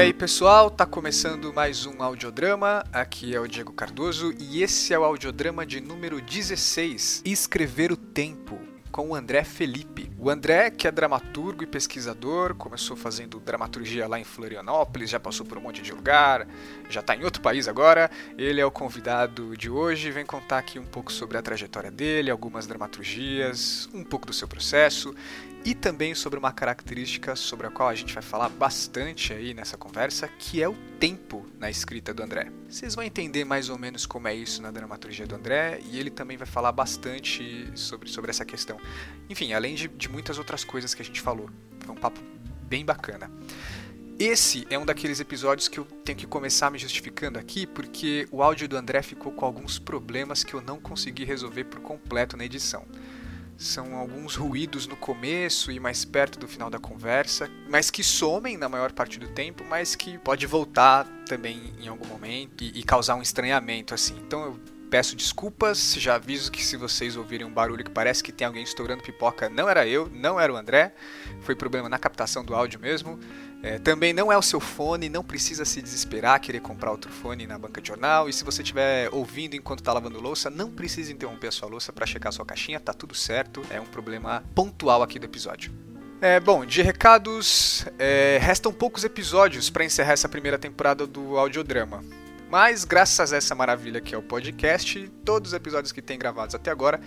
E aí pessoal, tá começando mais um audiodrama. Aqui é o Diego Cardoso e esse é o audiodrama de número 16, Escrever o Tempo, com o André Felipe. O André, que é dramaturgo e pesquisador, começou fazendo dramaturgia lá em Florianópolis, já passou por um monte de lugar, já está em outro país agora. Ele é o convidado de hoje e vem contar aqui um pouco sobre a trajetória dele, algumas dramaturgias, um pouco do seu processo e também sobre uma característica sobre a qual a gente vai falar bastante aí nessa conversa, que é o tempo na escrita do André. Vocês vão entender mais ou menos como é isso na dramaturgia do André e ele também vai falar bastante sobre, sobre essa questão. Enfim, além de, de muitas outras coisas que a gente falou. Foi um papo bem bacana. Esse é um daqueles episódios que eu tenho que começar me justificando aqui, porque o áudio do André ficou com alguns problemas que eu não consegui resolver por completo na edição são alguns ruídos no começo e mais perto do final da conversa, mas que somem na maior parte do tempo, mas que pode voltar também em algum momento e, e causar um estranhamento assim. Então eu peço desculpas, já aviso que se vocês ouvirem um barulho que parece que tem alguém estourando pipoca, não era eu, não era o André, foi problema na captação do áudio mesmo. É, também não é o seu fone, não precisa se desesperar, querer comprar outro fone na banca de jornal. E se você estiver ouvindo enquanto está lavando louça, não precisa interromper a sua louça para checar a sua caixinha, tá tudo certo. É um problema pontual aqui do episódio. É, bom, de recados, é, restam poucos episódios para encerrar essa primeira temporada do audiodrama. Mas, graças a essa maravilha que é o podcast, todos os episódios que tem gravados até agora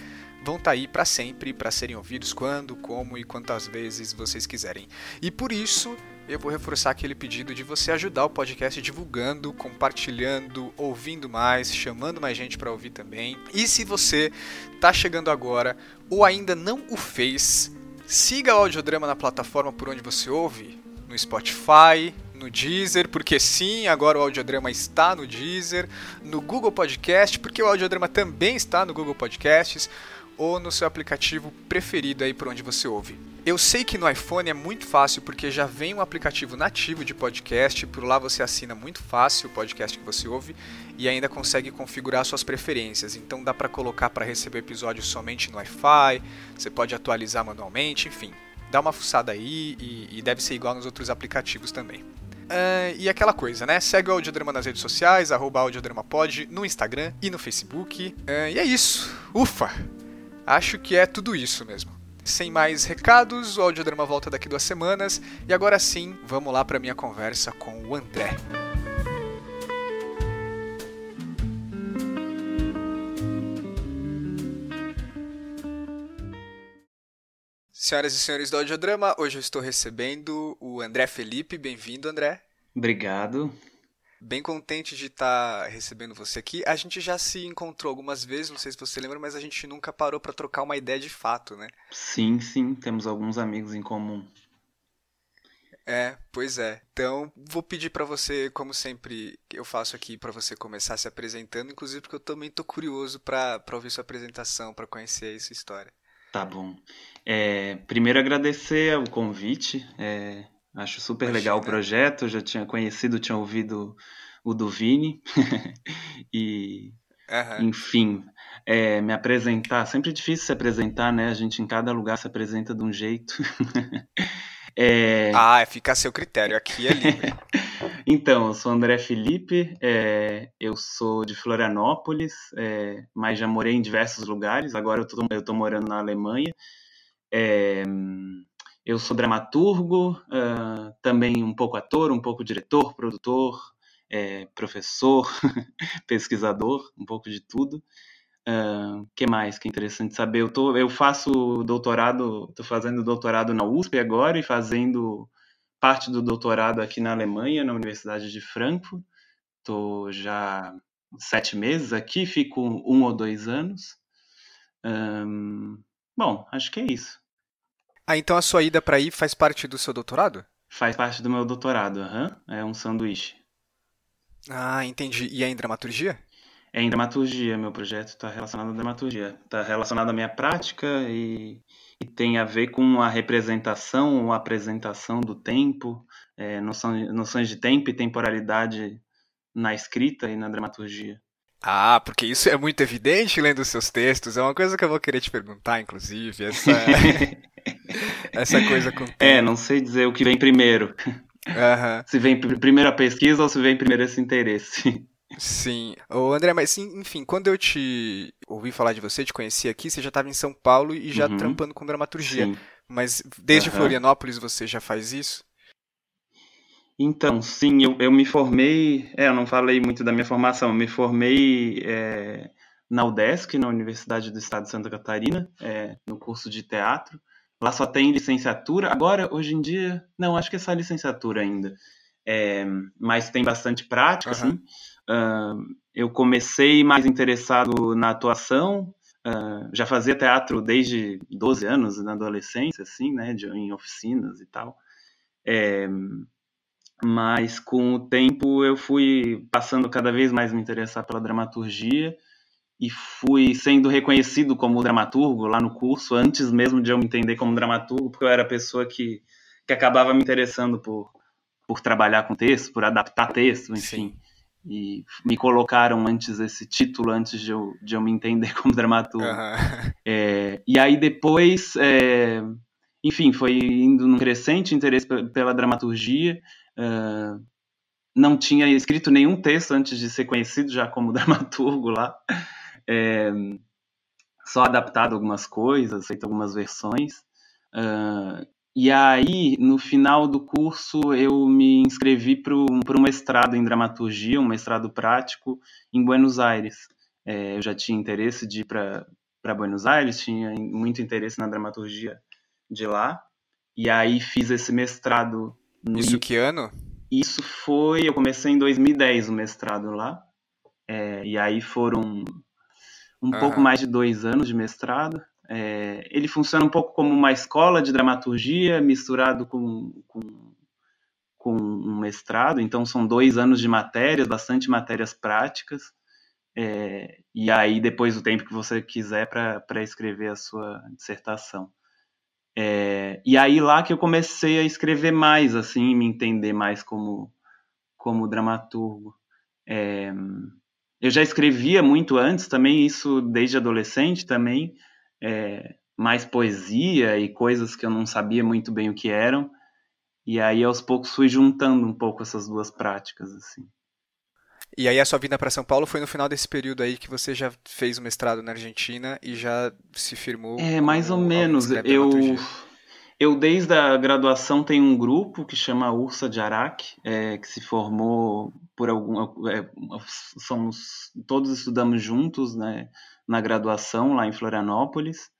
vão estar tá aí para sempre, para serem ouvidos quando, como e quantas vezes vocês quiserem. E por isso, eu vou reforçar aquele pedido de você ajudar o podcast divulgando, compartilhando, ouvindo mais, chamando mais gente para ouvir também. E se você está chegando agora ou ainda não o fez, siga o audiodrama na plataforma por onde você ouve, no Spotify, no Deezer, porque sim, agora o audiodrama está no Deezer, no Google Podcast, porque o audiodrama também está no Google Podcasts ou no seu aplicativo preferido aí por onde você ouve. Eu sei que no iPhone é muito fácil porque já vem um aplicativo nativo de podcast, por lá você assina muito fácil o podcast que você ouve e ainda consegue configurar suas preferências. Então dá para colocar para receber episódios somente no Wi-Fi, você pode atualizar manualmente, enfim. Dá uma fuçada aí e, e deve ser igual nos outros aplicativos também. Uh, e aquela coisa, né? Segue o Audiodrama nas redes sociais, arroba AudiodramaPod, no Instagram e no Facebook. Uh, e é isso. Ufa! Acho que é tudo isso mesmo. Sem mais recados, o audiodrama volta daqui duas semanas e agora sim, vamos lá para minha conversa com o André. Senhoras e senhores do audiodrama, hoje eu estou recebendo o André Felipe. Bem-vindo, André. Obrigado. Bem contente de estar tá recebendo você aqui. A gente já se encontrou algumas vezes, não sei se você lembra, mas a gente nunca parou para trocar uma ideia de fato, né? Sim, sim, temos alguns amigos em comum. É, pois é. Então, vou pedir para você, como sempre eu faço aqui, para você começar se apresentando, inclusive porque eu também tô curioso para ouvir sua apresentação, para conhecer essa história. Tá bom. É, primeiro agradecer o convite. É, Acho super Imagina. legal o projeto, já tinha conhecido, tinha ouvido o do Vini. e, uhum. enfim, é, me apresentar, sempre difícil se apresentar, né? A gente em cada lugar se apresenta de um jeito. é... Ah, fica a seu critério, aqui é livre. então, eu sou André Felipe, é, eu sou de Florianópolis, é, mas já morei em diversos lugares, agora eu tô morando na Alemanha. Eu sou dramaturgo, uh, também um pouco ator, um pouco diretor, produtor, é, professor, pesquisador, um pouco de tudo. Uh, que mais que é interessante saber? Eu, tô, eu faço doutorado, estou fazendo doutorado na USP agora e fazendo parte do doutorado aqui na Alemanha, na Universidade de Frankfurt. Estou já sete meses aqui, fico um ou dois anos. Um, bom, acho que é isso. Ah, então a sua ida para aí faz parte do seu doutorado? Faz parte do meu doutorado, aham. Uhum. É um sanduíche. Ah, entendi. E é em dramaturgia? É em dramaturgia, meu projeto está relacionado à dramaturgia. Está relacionado à minha prática e, e, tem a ver com a representação ou apresentação do tempo, é, noções, noções de tempo e temporalidade na escrita e na dramaturgia. Ah, porque isso é muito evidente lendo seus textos. É uma coisa que eu vou querer te perguntar, inclusive. Essa... essa coisa com É, não sei dizer o que vem primeiro. Uhum. Se vem primeiro a pesquisa ou se vem primeiro esse interesse. Sim. Ô, André, mas enfim, quando eu te ouvi falar de você, te conheci aqui, você já estava em São Paulo e já uhum. trampando com dramaturgia. Sim. Mas desde uhum. Florianópolis você já faz isso? Então, sim, eu, eu me formei. É, eu não falei muito da minha formação, eu me formei é, na UDESC, na Universidade do Estado de Santa Catarina, é, no curso de teatro. Lá só tem licenciatura. Agora, hoje em dia, não, acho que é só licenciatura ainda. É, mas tem bastante prática, uhum. assim. Uh, eu comecei mais interessado na atuação, uh, já fazia teatro desde 12 anos, na adolescência, assim, né, de, em oficinas e tal. É, mas com o tempo eu fui passando cada vez mais me interessar pela dramaturgia e fui sendo reconhecido como dramaturgo lá no curso, antes mesmo de eu me entender como dramaturgo, porque eu era a pessoa que, que acabava me interessando por, por trabalhar com texto, por adaptar texto, enfim. Sim. E me colocaram antes esse título, antes de eu, de eu me entender como dramaturgo. Uhum. É, e aí depois, é, enfim, foi indo num crescente interesse pela dramaturgia. Uh, não tinha escrito nenhum texto antes de ser conhecido já como dramaturgo lá. É, só adaptado algumas coisas, feito algumas versões. Uh, e aí, no final do curso, eu me inscrevi para um mestrado em dramaturgia, um mestrado prático em Buenos Aires. É, eu já tinha interesse de ir para Buenos Aires, tinha muito interesse na dramaturgia de lá. E aí fiz esse mestrado no... Isso que ano? Isso foi. Eu comecei em 2010 o mestrado lá. É, e aí foram um uhum. pouco mais de dois anos de mestrado. É, ele funciona um pouco como uma escola de dramaturgia misturado com, com, com um mestrado. Então, são dois anos de matérias, bastante matérias práticas. É, e aí, depois o tempo que você quiser para escrever a sua dissertação. É, e aí lá que eu comecei a escrever mais, assim, me entender mais como, como dramaturgo. Eu já escrevia muito antes também, isso desde adolescente também, é, mais poesia e coisas que eu não sabia muito bem o que eram. E aí aos poucos fui juntando um pouco essas duas práticas, assim. E aí a sua vinda para São Paulo foi no final desse período aí que você já fez o mestrado na Argentina e já se firmou. É, mais ou menos. Eu eu, desde a graduação, tenho um grupo que chama Ursa de Araque, é, que se formou por algum. É, somos, todos estudamos juntos né, na graduação, lá em Florianópolis.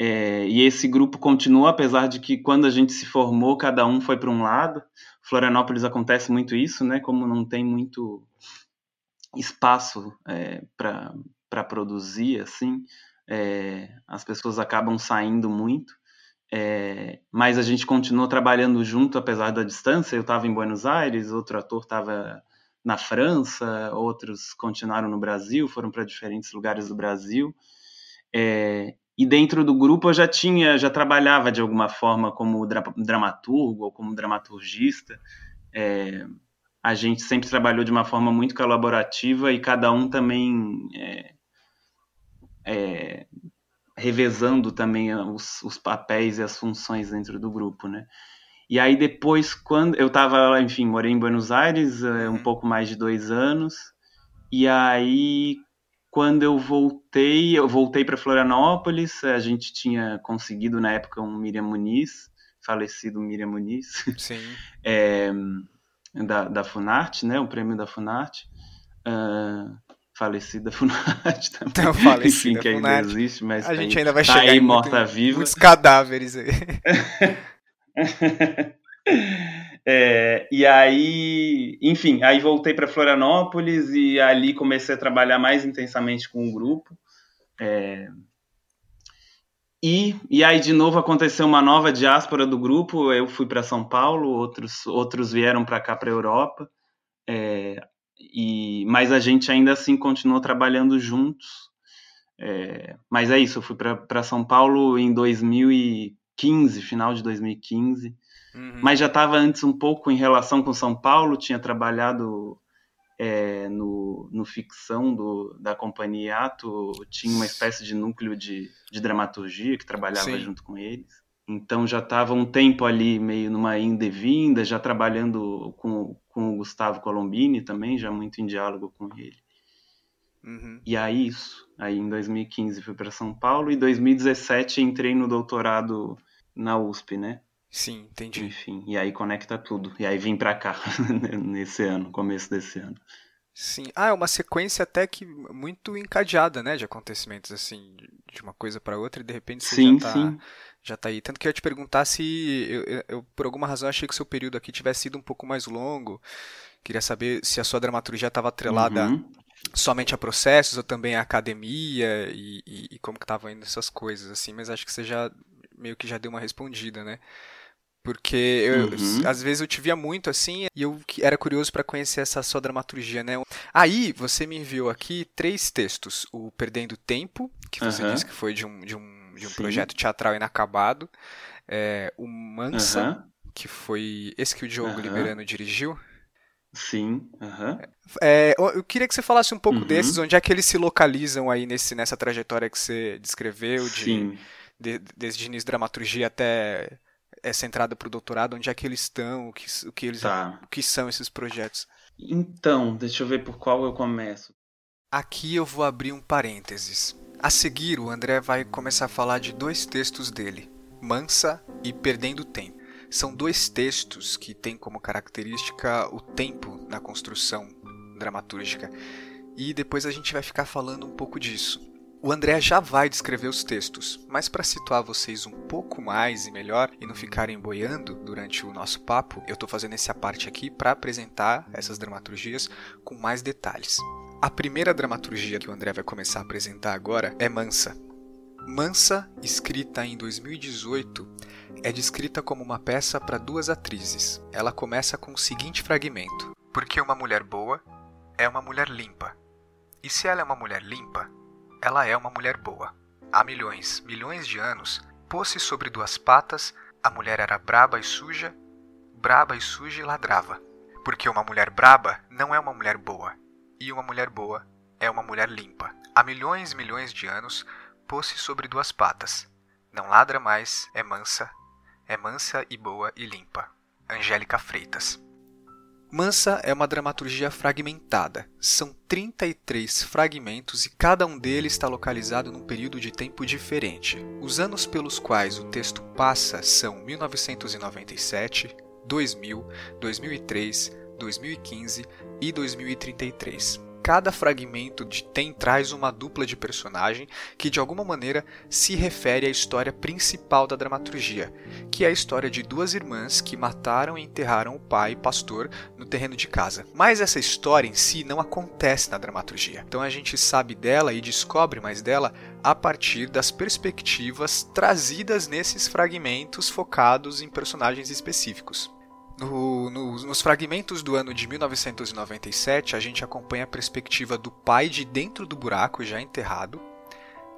É, e esse grupo continua, apesar de que quando a gente se formou, cada um foi para um lado. Florianópolis acontece muito isso, né? Como não tem muito espaço é, para produzir, assim, é, as pessoas acabam saindo muito. É, mas a gente continuou trabalhando junto, apesar da distância. Eu estava em Buenos Aires, outro ator estava na França, outros continuaram no Brasil, foram para diferentes lugares do Brasil. É, e dentro do grupo eu já tinha, já trabalhava de alguma forma como dra dramaturgo ou como dramaturgista. É, a gente sempre trabalhou de uma forma muito colaborativa e cada um também é, é revezando também os, os, papéis e as funções dentro do grupo, né? E aí depois, quando eu estava, enfim, morei em Buenos Aires é, um uhum. pouco mais de dois anos, e aí quando eu voltei, eu voltei para Florianópolis, a gente tinha conseguido na época um Miriam Muniz, falecido Miriam Muniz, Sim. é, da, da Funarte, né, o prêmio da Funarte. Uh, falecida Funarte também. Então, falecida Enfim, que ainda Funarte. existe, mas a tá gente ainda vai tá chegar aí, morta-viva. Muitos cadáveres aí. é, e aí, enfim, aí voltei para Florianópolis e ali comecei a trabalhar mais intensamente com o grupo. É, e, e aí, de novo, aconteceu uma nova diáspora do grupo. Eu fui para São Paulo, outros, outros vieram para cá, para a Europa. É, e, mas a gente ainda assim continuou trabalhando juntos. É, mas é isso, eu fui para São Paulo em 2015, final de 2015. Uhum. Mas já estava antes um pouco em relação com São Paulo, tinha trabalhado é, no, no ficção do, da companhia Ato, tinha uma espécie de núcleo de, de dramaturgia que trabalhava Sim. junto com eles. Então já estava um tempo ali meio numa inda e vinda, já trabalhando com, com o Gustavo Colombini também, já muito em diálogo com ele. Uhum. E aí isso, aí em 2015 fui para São Paulo e 2017 entrei no doutorado na USP, né? Sim, entendi. Enfim, e aí conecta tudo. E aí vim para cá nesse ano, começo desse ano. Sim. Ah, é uma sequência até que muito encadeada, né, de acontecimentos assim, de uma coisa para outra e de repente você sim, já tá sim. já tá aí. Tanto que eu ia te perguntar se eu, eu, por alguma razão achei que o seu período aqui tivesse sido um pouco mais longo. Queria saber se a sua dramaturgia estava atrelada uhum. somente a processos ou também a academia e, e, e como que estavam indo essas coisas assim, mas acho que você já meio que já deu uma respondida, né? Porque eu, uhum. às vezes eu te via muito assim e eu era curioso para conhecer essa sua dramaturgia, né? Aí você me enviou aqui três textos: o Perdendo Tempo, que você uhum. disse que foi de um, de um, de um projeto teatral inacabado, é, o Mansa, uhum. que foi esse que o Diogo Liberano dirigiu. Sim. É, eu queria que você falasse um pouco uhum. desses, onde é que eles se localizam aí nesse, nessa trajetória que você descreveu, de, de, desde início de dramaturgia até essa entrada para o doutorado, onde é que eles estão, o que, o que eles tá. o que são esses projetos? Então, deixa eu ver por qual eu começo. Aqui eu vou abrir um parênteses. A seguir, o André vai começar a falar de dois textos dele, Mansa e Perdendo Tempo. São dois textos que têm como característica o tempo na construção dramatúrgica. E depois a gente vai ficar falando um pouco disso. O André já vai descrever os textos, mas para situar vocês um pouco mais e melhor e não ficarem boiando durante o nosso papo, eu estou fazendo essa parte aqui para apresentar essas dramaturgias com mais detalhes. A primeira dramaturgia que o André vai começar a apresentar agora é Mansa. Mansa, escrita em 2018, é descrita como uma peça para duas atrizes. Ela começa com o seguinte fragmento: Porque uma mulher boa é uma mulher limpa. E se ela é uma mulher limpa, ela é uma mulher boa. Há milhões, milhões de anos, pôs-se sobre duas patas, a mulher era braba e suja, braba e suja e ladrava. Porque uma mulher braba não é uma mulher boa, e uma mulher boa é uma mulher limpa. Há milhões milhões de anos, pôs-se sobre duas patas. Não ladra mais, é mansa, é mansa e boa e limpa. Angélica Freitas. Mansa é uma dramaturgia fragmentada. São 33 fragmentos e cada um deles está localizado num período de tempo diferente. Os anos pelos quais o texto passa são 1997, 2000, 2003, 2015 e 2033 cada fragmento de tem traz uma dupla de personagem que de alguma maneira se refere à história principal da dramaturgia, que é a história de duas irmãs que mataram e enterraram o pai, pastor, no terreno de casa. Mas essa história em si não acontece na dramaturgia. Então a gente sabe dela e descobre mais dela a partir das perspectivas trazidas nesses fragmentos focados em personagens específicos. No, no, nos fragmentos do ano de 1997, a gente acompanha a perspectiva do pai de dentro do buraco, já enterrado.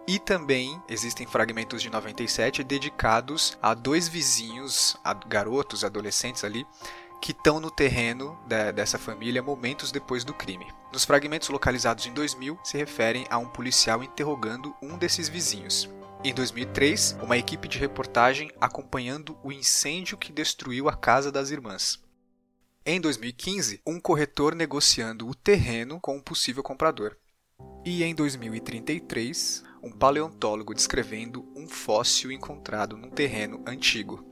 E também existem fragmentos de 97 dedicados a dois vizinhos, a garotos, adolescentes ali, que estão no terreno de, dessa família momentos depois do crime. Nos fragmentos localizados em 2000, se referem a um policial interrogando um desses vizinhos. Em 2003, uma equipe de reportagem acompanhando o incêndio que destruiu a casa das irmãs. Em 2015, um corretor negociando o terreno com um possível comprador. E em 2033, um paleontólogo descrevendo um fóssil encontrado num terreno antigo.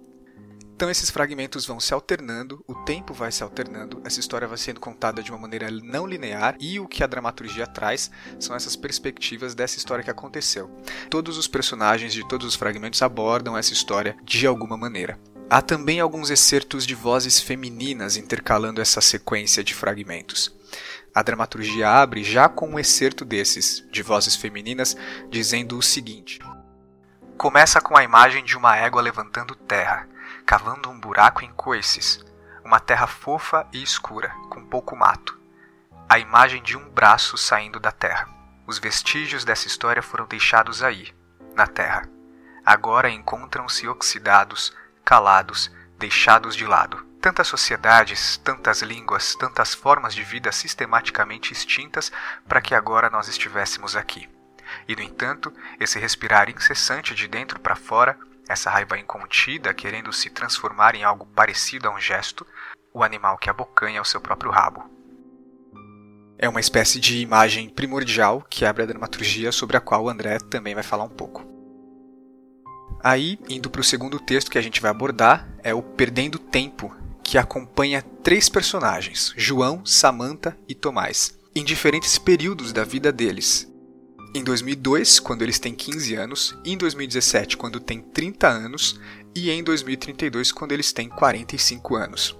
Então esses fragmentos vão se alternando, o tempo vai se alternando, essa história vai sendo contada de uma maneira não linear e o que a dramaturgia traz são essas perspectivas dessa história que aconteceu. Todos os personagens de todos os fragmentos abordam essa história de alguma maneira. Há também alguns excertos de vozes femininas intercalando essa sequência de fragmentos. A dramaturgia abre já com um excerto desses, de vozes femininas, dizendo o seguinte: Começa com a imagem de uma égua levantando terra cavando um buraco em coices, uma terra fofa e escura, com pouco mato. A imagem de um braço saindo da terra. Os vestígios dessa história foram deixados aí, na terra. Agora encontram-se oxidados, calados, deixados de lado. Tantas sociedades, tantas línguas, tantas formas de vida sistematicamente extintas para que agora nós estivéssemos aqui. E, no entanto, esse respirar incessante de dentro para fora essa raiva incontida querendo se transformar em algo parecido a um gesto, o animal que abocanha o seu próprio rabo. É uma espécie de imagem primordial que abre a dramaturgia sobre a qual o André também vai falar um pouco. Aí, indo para o segundo texto que a gente vai abordar, é o Perdendo Tempo, que acompanha três personagens, João, Samantha e Tomás, em diferentes períodos da vida deles. Em 2002, quando eles têm 15 anos, em 2017, quando têm 30 anos, e em 2032, quando eles têm 45 anos.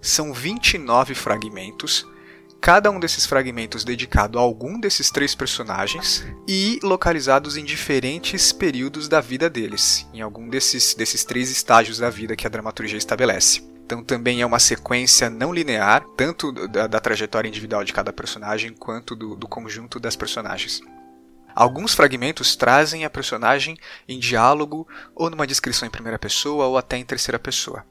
São 29 fragmentos, cada um desses fragmentos dedicado a algum desses três personagens e localizados em diferentes períodos da vida deles, em algum desses, desses três estágios da vida que a dramaturgia estabelece. Então também é uma sequência não linear, tanto da, da trajetória individual de cada personagem quanto do, do conjunto das personagens. Alguns fragmentos trazem a personagem em diálogo ou numa descrição em primeira pessoa ou até em terceira pessoa.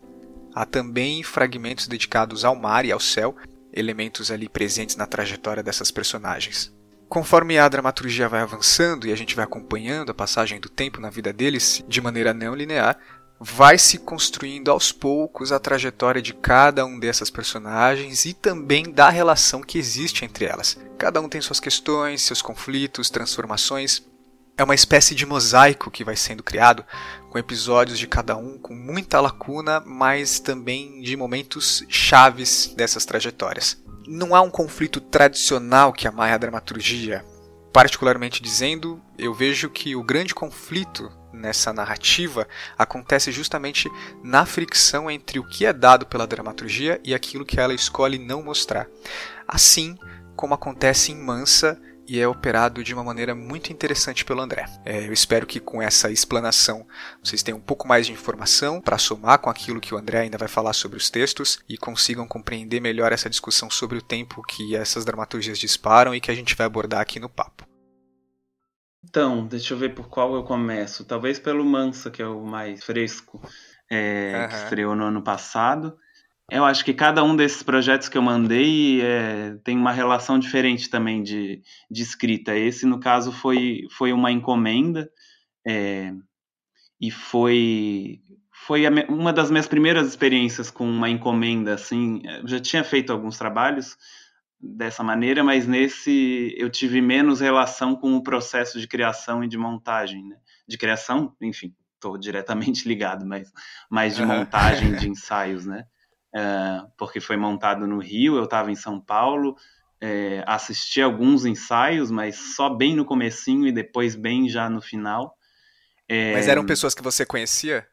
Há também fragmentos dedicados ao mar e ao céu, elementos ali presentes na trajetória dessas personagens. Conforme a dramaturgia vai avançando e a gente vai acompanhando a passagem do tempo na vida deles de maneira não linear, vai se construindo aos poucos a trajetória de cada um dessas personagens e também da relação que existe entre elas. Cada um tem suas questões, seus conflitos, transformações. É uma espécie de mosaico que vai sendo criado, com episódios de cada um com muita lacuna, mas também de momentos chaves dessas trajetórias. Não há um conflito tradicional que amarra a dramaturgia. Particularmente dizendo, eu vejo que o grande conflito nessa narrativa acontece justamente na fricção entre o que é dado pela dramaturgia e aquilo que ela escolhe não mostrar. Assim como acontece em Mansa e é operado de uma maneira muito interessante pelo André. É, eu espero que com essa explanação vocês tenham um pouco mais de informação para somar com aquilo que o André ainda vai falar sobre os textos e consigam compreender melhor essa discussão sobre o tempo que essas dramaturgias disparam e que a gente vai abordar aqui no papo. Então, deixa eu ver por qual eu começo. Talvez pelo Mansa, que é o mais fresco, é, uhum. que estreou no ano passado. Eu acho que cada um desses projetos que eu mandei é, tem uma relação diferente também de, de escrita. Esse, no caso, foi, foi uma encomenda é, e foi, foi me, uma das minhas primeiras experiências com uma encomenda. Assim, eu já tinha feito alguns trabalhos, dessa maneira, mas nesse eu tive menos relação com o processo de criação e de montagem, né? De criação, enfim, estou diretamente ligado, mas mais de montagem de ensaios, né? Uh, porque foi montado no Rio, eu estava em São Paulo, é, assisti alguns ensaios, mas só bem no comecinho e depois bem já no final. É... Mas eram pessoas que você conhecia?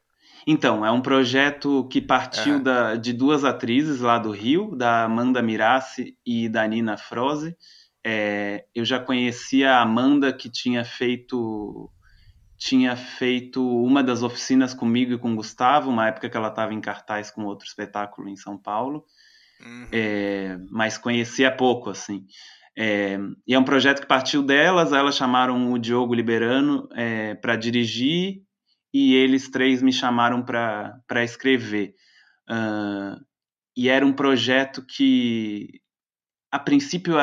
Então, é um projeto que partiu uhum. da, de duas atrizes lá do Rio, da Amanda Mirassi e da Nina Froze. É, eu já conhecia a Amanda, que tinha feito tinha feito uma das oficinas comigo e com o Gustavo, uma época que ela estava em cartaz com outro espetáculo em São Paulo, uhum. é, mas conhecia pouco, assim. É, e é um projeto que partiu delas, elas chamaram o Diogo Liberano é, para dirigir e eles três me chamaram para escrever. Uh, e era um projeto que, a princípio,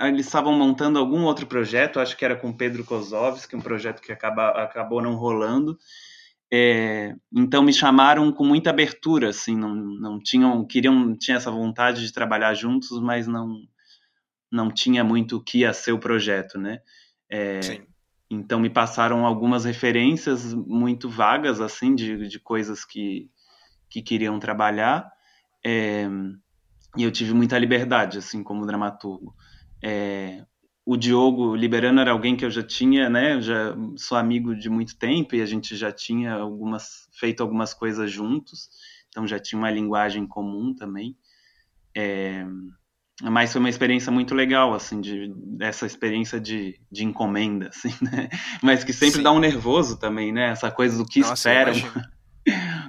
eles estavam montando algum outro projeto, acho que era com Pedro Kozovski, um projeto que acaba, acabou não rolando. É, então me chamaram com muita abertura, assim, não, não tinham, queriam, tinha essa vontade de trabalhar juntos, mas não, não tinha muito o que ia ser o projeto, né? É, Sim. Então me passaram algumas referências muito vagas assim de, de coisas que, que queriam trabalhar é, e eu tive muita liberdade assim como dramaturgo. É, o Diogo Liberano era alguém que eu já tinha, né? Eu já sou amigo de muito tempo e a gente já tinha algumas feito algumas coisas juntos, então já tinha uma linguagem comum também. É, mas foi uma experiência muito legal, assim, de, dessa experiência de, de encomenda, assim, né? Mas que sempre Sim. dá um nervoso também, né? Essa coisa do que Nossa, esperam.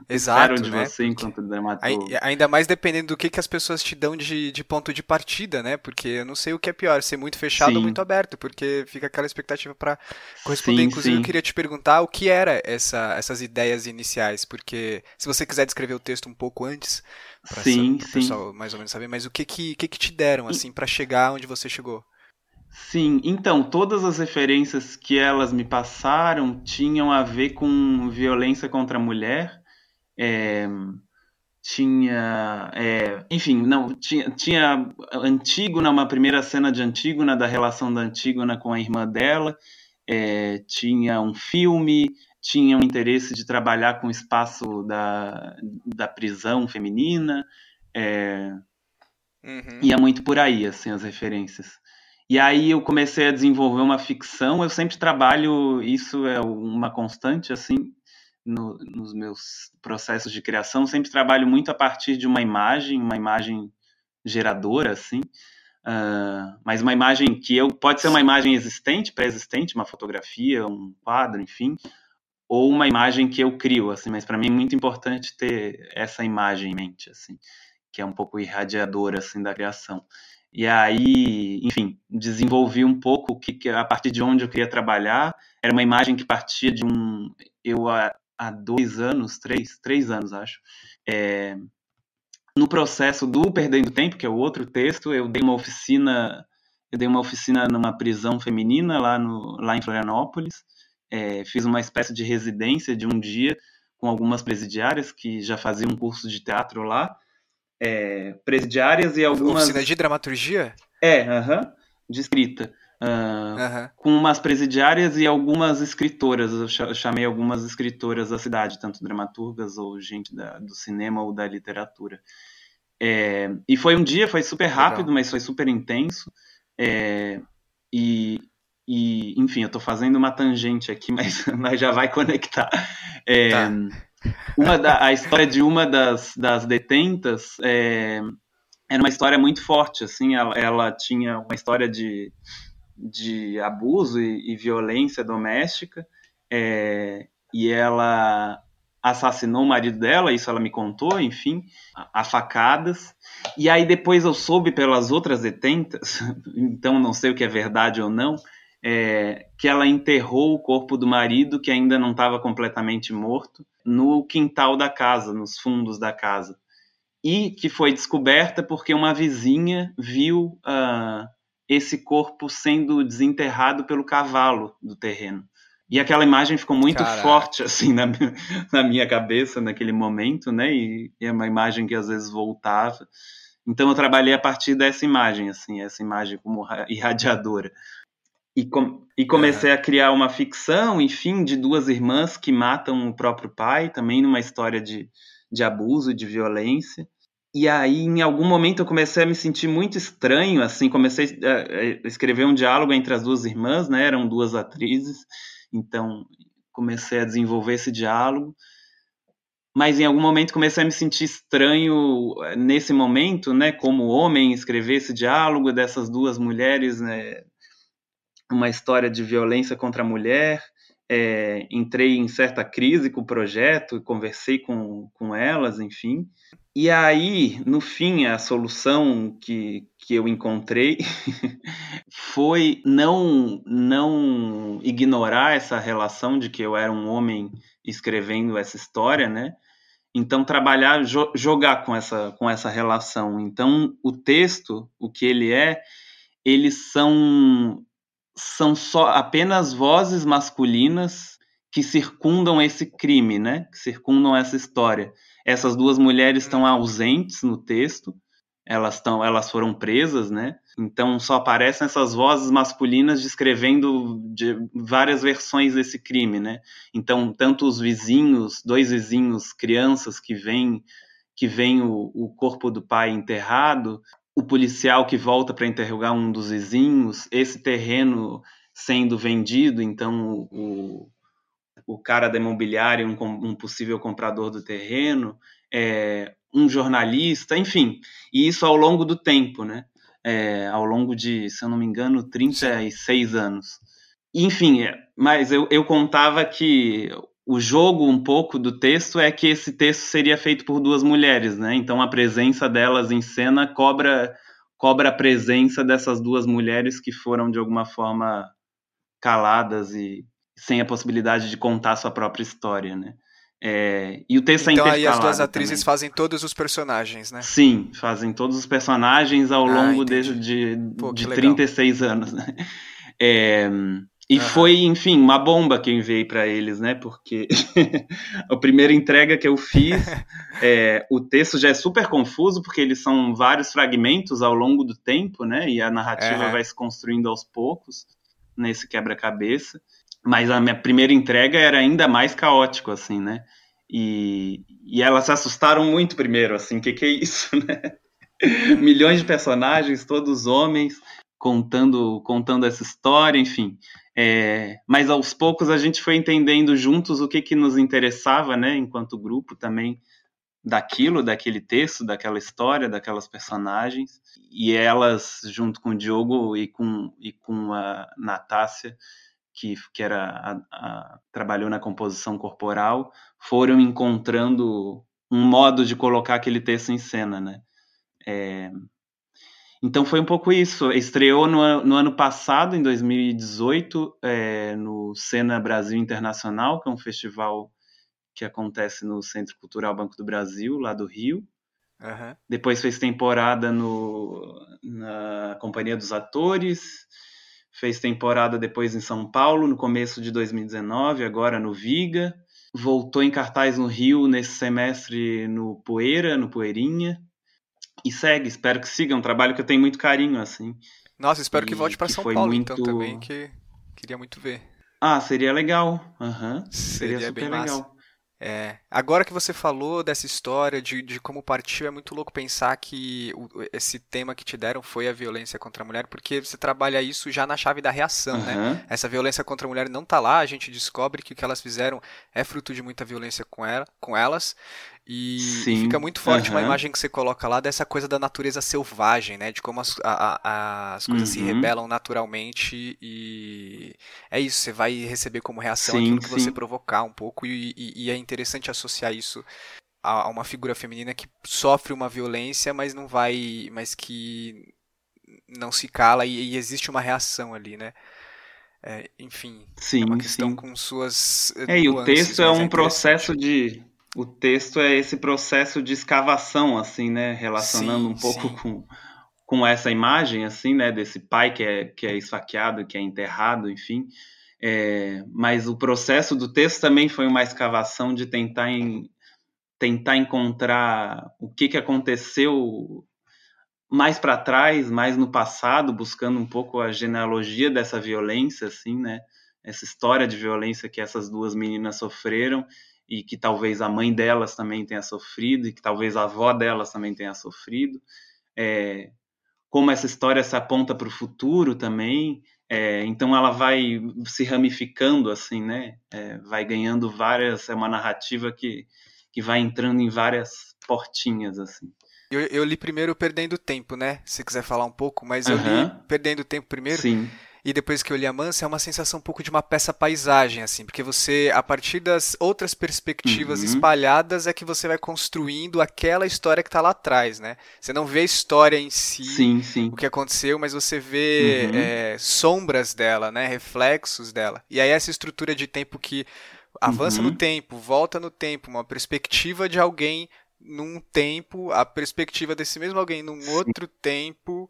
Exato, de né? você enquanto dramaturgo. Ainda mais dependendo do que, que as pessoas te dão de, de ponto de partida, né? Porque eu não sei o que é pior, ser muito fechado sim. ou muito aberto, porque fica aquela expectativa para corresponder. Sim, Inclusive, sim. eu queria te perguntar o que era essa, essas ideias iniciais, porque se você quiser descrever o texto um pouco antes, para o pessoal mais ou menos saber, mas o que que, que, que te deram, assim, para chegar onde você chegou? Sim, então, todas as referências que elas me passaram tinham a ver com violência contra a mulher. É, tinha. É, enfim, não, tinha, tinha Antígona, uma primeira cena de Antígona, da relação da Antígona com a irmã dela. É, tinha um filme, tinha um interesse de trabalhar com o espaço da, da prisão feminina. É, uhum. Ia muito por aí, assim, as referências. E aí eu comecei a desenvolver uma ficção. Eu sempre trabalho, isso é uma constante, assim, no, nos meus processos de criação. Sempre trabalho muito a partir de uma imagem, uma imagem geradora, assim. Uh, mas uma imagem que eu pode ser uma imagem existente, pré-existente, uma fotografia, um quadro, enfim, ou uma imagem que eu crio, assim. Mas para mim é muito importante ter essa imagem em mente, assim, que é um pouco irradiadora assim da criação. E aí, enfim, desenvolvi um pouco o que, a partir de onde eu queria trabalhar. Era uma imagem que partia de um. Eu, há, dois anos, três, três anos, acho, é, no processo do Perdendo Tempo, que é o outro texto, eu dei uma oficina. Eu dei uma oficina numa prisão feminina lá, no, lá em Florianópolis. É, fiz uma espécie de residência de um dia com algumas presidiárias que já faziam um curso de teatro lá é, presidiárias e algumas. Oficina de dramaturgia? É, aham, uh -huh, de escrita. Uh, uh -huh. Com umas presidiárias e algumas escritoras. Eu chamei algumas escritoras da cidade, tanto dramaturgas ou gente da, do cinema ou da literatura. É, e foi um dia, foi super rápido, Legal. mas foi super intenso. É, e, e, enfim, eu estou fazendo uma tangente aqui, mas, mas já vai conectar. É, tá. Uma da, a história de uma das, das detentas é, era uma história muito forte, assim, ela, ela tinha uma história de, de abuso e, e violência doméstica, é, e ela assassinou o marido dela, isso ela me contou, enfim, a, a facadas. E aí depois eu soube pelas outras detentas, então não sei o que é verdade ou não, é, que ela enterrou o corpo do marido, que ainda não estava completamente morto, no quintal da casa, nos fundos da casa. E que foi descoberta porque uma vizinha viu uh, esse corpo sendo desenterrado pelo cavalo do terreno. E aquela imagem ficou muito Caraca. forte assim na, na, minha cabeça naquele momento, né? E, e é uma imagem que às vezes voltava. Então eu trabalhei a partir dessa imagem, assim, essa imagem como irradiadora. E, com, e comecei a criar uma ficção, enfim, de duas irmãs que matam o próprio pai, também numa história de, de abuso, de violência. E aí, em algum momento, eu comecei a me sentir muito estranho, assim, comecei a escrever um diálogo entre as duas irmãs, né, eram duas atrizes, então comecei a desenvolver esse diálogo. Mas em algum momento comecei a me sentir estranho eh, nesse momento, né, como homem, escrever esse diálogo dessas duas mulheres, né, uma história de violência contra a mulher. É, entrei em certa crise com o projeto, conversei com, com elas, enfim. E aí, no fim, a solução que, que eu encontrei foi não, não ignorar essa relação de que eu era um homem escrevendo essa história, né? Então, trabalhar, jo jogar com essa, com essa relação. Então, o texto, o que ele é, eles são são só apenas vozes masculinas que circundam esse crime, né? Que circundam essa história. Essas duas mulheres estão uhum. ausentes no texto. Elas estão, elas foram presas, né? Então só aparecem essas vozes masculinas descrevendo de várias versões desse crime, né? Então tanto os vizinhos, dois vizinhos, crianças que vêm que vem o, o corpo do pai enterrado, o policial que volta para interrogar um dos vizinhos, esse terreno sendo vendido, então o, o cara da imobiliária, um, um possível comprador do terreno, é, um jornalista, enfim, e isso ao longo do tempo, né? É, ao longo de, se eu não me engano, 36 anos. Enfim, é, mas eu, eu contava que o jogo um pouco do texto é que esse texto seria feito por duas mulheres, né? Então a presença delas em cena cobra cobra a presença dessas duas mulheres que foram de alguma forma caladas e sem a possibilidade de contar sua própria história, né? É, e o texto então, é aí as duas atrizes também. fazem todos os personagens, né? Sim, fazem todos os personagens ao ah, longo de, de, Pô, de 36 anos, né? É, e uhum. foi, enfim, uma bomba que eu enviei para eles, né? Porque a primeira entrega que eu fiz, é, o texto já é super confuso, porque eles são vários fragmentos ao longo do tempo, né? E a narrativa uhum. vai se construindo aos poucos nesse quebra-cabeça. Mas a minha primeira entrega era ainda mais caótico, assim, né? E, e elas se assustaram muito primeiro, assim, o que, que é isso, né? Milhões de personagens, todos homens, contando, contando essa história, enfim. É, mas aos poucos a gente foi entendendo juntos o que, que nos interessava, né, enquanto grupo também, daquilo, daquele texto, daquela história, daquelas personagens. E elas, junto com o Diogo e com, e com a Natácia, que, que era a, a, trabalhou na composição corporal, foram encontrando um modo de colocar aquele texto em cena, né? É, então foi um pouco isso. Estreou no, no ano passado, em 2018, é, no Cena Brasil Internacional, que é um festival que acontece no Centro Cultural Banco do Brasil, lá do Rio. Uhum. Depois fez temporada no, na Companhia dos Atores, fez temporada depois em São Paulo, no começo de 2019, agora no Viga. Voltou em cartaz no Rio nesse semestre no Poeira, no Poeirinha e segue, espero que siga, é um trabalho que eu tenho muito carinho, assim. Nossa, espero e, que volte para São Paulo, muito... então, também, que queria muito ver. Ah, seria legal, uhum. seria, seria super legal. Massa. É, agora que você falou dessa história de, de como partiu, é muito louco pensar que o, esse tema que te deram foi a violência contra a mulher, porque você trabalha isso já na chave da reação, uhum. né? Essa violência contra a mulher não tá lá, a gente descobre que o que elas fizeram é fruto de muita violência com, ela, com elas, e, e, fica muito forte uhum. uma imagem que você coloca lá dessa coisa da natureza selvagem, né? De como as, a, a, as coisas uhum. se rebelam naturalmente e é isso, você vai receber como reação sim, aquilo que sim. você provocar um pouco e, e, e, é interessante associar isso a, uma figura feminina que sofre uma violência, mas não vai, mas que não se cala e, existe uma reação ali, né? É, enfim, sim, é uma questão com suas. É, e o texto é um é processo de o texto é esse processo de escavação, assim, né? Relacionando sim, um pouco com, com essa imagem, assim, né? Desse pai que é, que é esfaqueado, que é enterrado, enfim. É, mas o processo do texto também foi uma escavação de tentar, em, tentar encontrar o que, que aconteceu mais para trás, mais no passado, buscando um pouco a genealogia dessa violência, assim, né? Essa história de violência que essas duas meninas sofreram e que talvez a mãe delas também tenha sofrido e que talvez a avó delas também tenha sofrido. É, como essa história se aponta para o futuro também, é, então ela vai se ramificando assim, né? É, vai ganhando várias, é uma narrativa que, que vai entrando em várias portinhas assim. Eu, eu li primeiro Perdendo Tempo, né? Se quiser falar um pouco, mas eu li Perdendo Tempo primeiro. Sim e depois que eu li a Mansa é uma sensação um pouco de uma peça paisagem, assim, porque você, a partir das outras perspectivas uhum. espalhadas, é que você vai construindo aquela história que está lá atrás, né? Você não vê a história em si, sim, sim. o que aconteceu, mas você vê uhum. é, sombras dela, né? Reflexos dela. E aí essa estrutura de tempo que avança uhum. no tempo, volta no tempo, uma perspectiva de alguém num tempo, a perspectiva desse mesmo alguém num outro tempo,